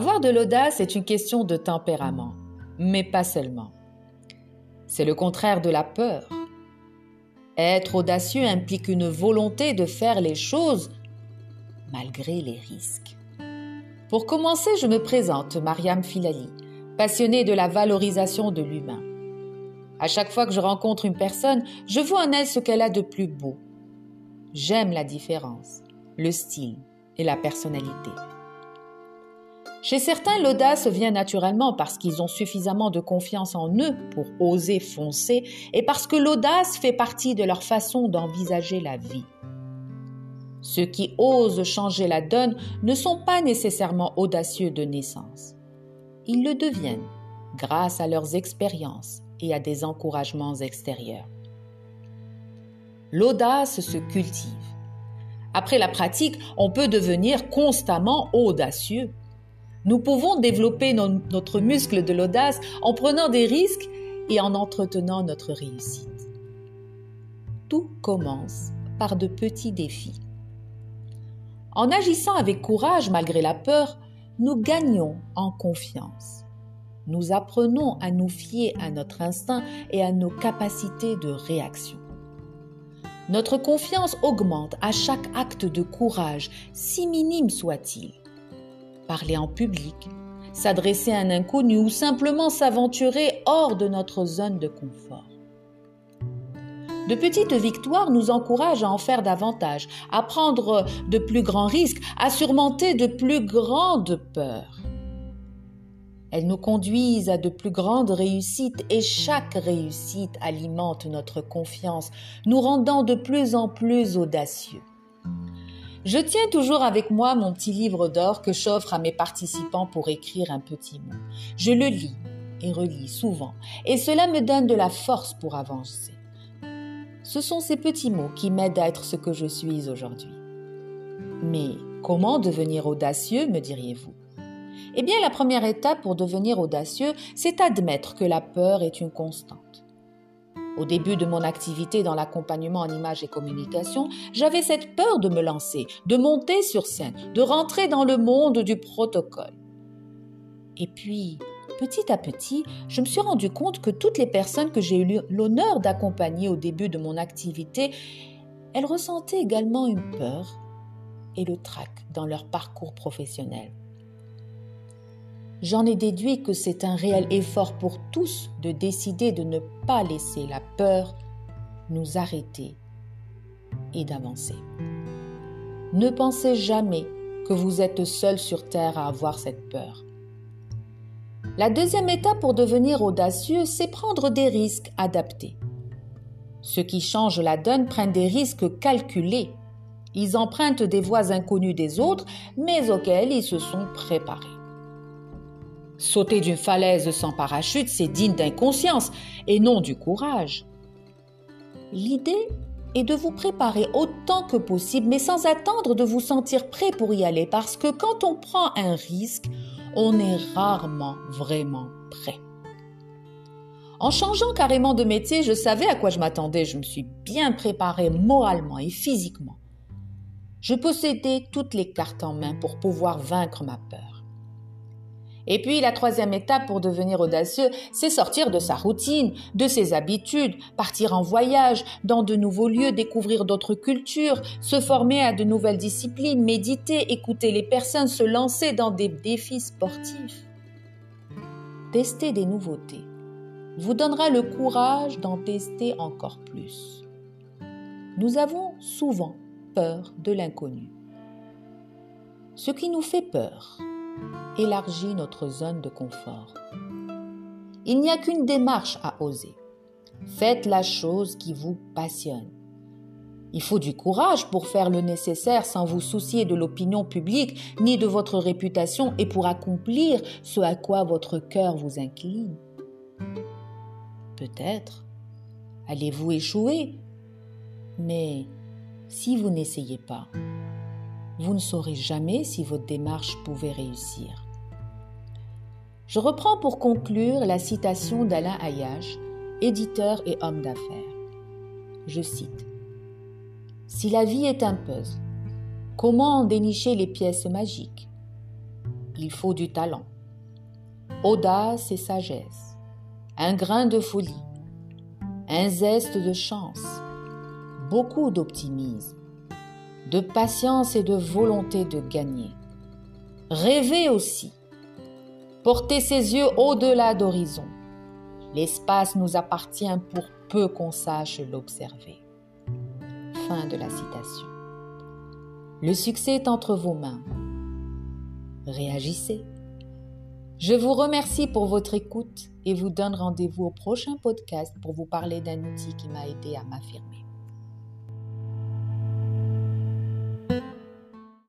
Avoir de l'audace est une question de tempérament, mais pas seulement. C'est le contraire de la peur. Être audacieux implique une volonté de faire les choses malgré les risques. Pour commencer, je me présente, Mariam Filali, passionnée de la valorisation de l'humain. À chaque fois que je rencontre une personne, je vois en elle ce qu'elle a de plus beau. J'aime la différence, le style et la personnalité. Chez certains, l'audace vient naturellement parce qu'ils ont suffisamment de confiance en eux pour oser foncer et parce que l'audace fait partie de leur façon d'envisager la vie. Ceux qui osent changer la donne ne sont pas nécessairement audacieux de naissance. Ils le deviennent grâce à leurs expériences et à des encouragements extérieurs. L'audace se cultive. Après la pratique, on peut devenir constamment audacieux. Nous pouvons développer notre muscle de l'audace en prenant des risques et en entretenant notre réussite. Tout commence par de petits défis. En agissant avec courage malgré la peur, nous gagnons en confiance. Nous apprenons à nous fier à notre instinct et à nos capacités de réaction. Notre confiance augmente à chaque acte de courage, si minime soit-il parler en public, s'adresser à un inconnu ou simplement s'aventurer hors de notre zone de confort. De petites victoires nous encouragent à en faire davantage, à prendre de plus grands risques, à surmonter de plus grandes peurs. Elles nous conduisent à de plus grandes réussites et chaque réussite alimente notre confiance, nous rendant de plus en plus audacieux. Je tiens toujours avec moi mon petit livre d'or que j'offre à mes participants pour écrire un petit mot. Je le lis et relis souvent, et cela me donne de la force pour avancer. Ce sont ces petits mots qui m'aident à être ce que je suis aujourd'hui. Mais comment devenir audacieux, me diriez-vous? Eh bien, la première étape pour devenir audacieux, c'est admettre que la peur est une constante. Au début de mon activité dans l'accompagnement en images et communication, j'avais cette peur de me lancer, de monter sur scène, de rentrer dans le monde du protocole. Et puis, petit à petit, je me suis rendu compte que toutes les personnes que j'ai eu l'honneur d'accompagner au début de mon activité, elles ressentaient également une peur et le trac dans leur parcours professionnel. J'en ai déduit que c'est un réel effort pour tous de décider de ne pas laisser la peur nous arrêter et d'avancer. Ne pensez jamais que vous êtes seul sur Terre à avoir cette peur. La deuxième étape pour devenir audacieux, c'est prendre des risques adaptés. Ceux qui changent la donne prennent des risques calculés. Ils empruntent des voies inconnues des autres, mais auxquelles ils se sont préparés. Sauter d'une falaise sans parachute, c'est digne d'inconscience et non du courage. L'idée est de vous préparer autant que possible, mais sans attendre de vous sentir prêt pour y aller, parce que quand on prend un risque, on est rarement vraiment prêt. En changeant carrément de métier, je savais à quoi je m'attendais, je me suis bien préparée moralement et physiquement. Je possédais toutes les cartes en main pour pouvoir vaincre ma peur. Et puis la troisième étape pour devenir audacieux, c'est sortir de sa routine, de ses habitudes, partir en voyage, dans de nouveaux lieux, découvrir d'autres cultures, se former à de nouvelles disciplines, méditer, écouter les personnes, se lancer dans des défis sportifs. Tester des nouveautés vous donnera le courage d'en tester encore plus. Nous avons souvent peur de l'inconnu. Ce qui nous fait peur, élargit notre zone de confort. Il n'y a qu'une démarche à oser. Faites la chose qui vous passionne. Il faut du courage pour faire le nécessaire sans vous soucier de l'opinion publique ni de votre réputation et pour accomplir ce à quoi votre cœur vous incline. Peut-être allez-vous échouer, mais si vous n'essayez pas, vous ne saurez jamais si votre démarche pouvait réussir. Je reprends pour conclure la citation d'Alain Ayache, éditeur et homme d'affaires. Je cite Si la vie est un puzzle, comment en dénicher les pièces magiques? Il faut du talent, audace et sagesse, un grain de folie, un zeste de chance, beaucoup d'optimisme, de patience et de volonté de gagner. Rêver aussi, porter ses yeux au-delà d'horizon. L'espace nous appartient pour peu qu'on sache l'observer. Fin de la citation. Le succès est entre vos mains. Réagissez. Je vous remercie pour votre écoute et vous donne rendez-vous au prochain podcast pour vous parler d'un outil qui m'a aidé à m'affirmer.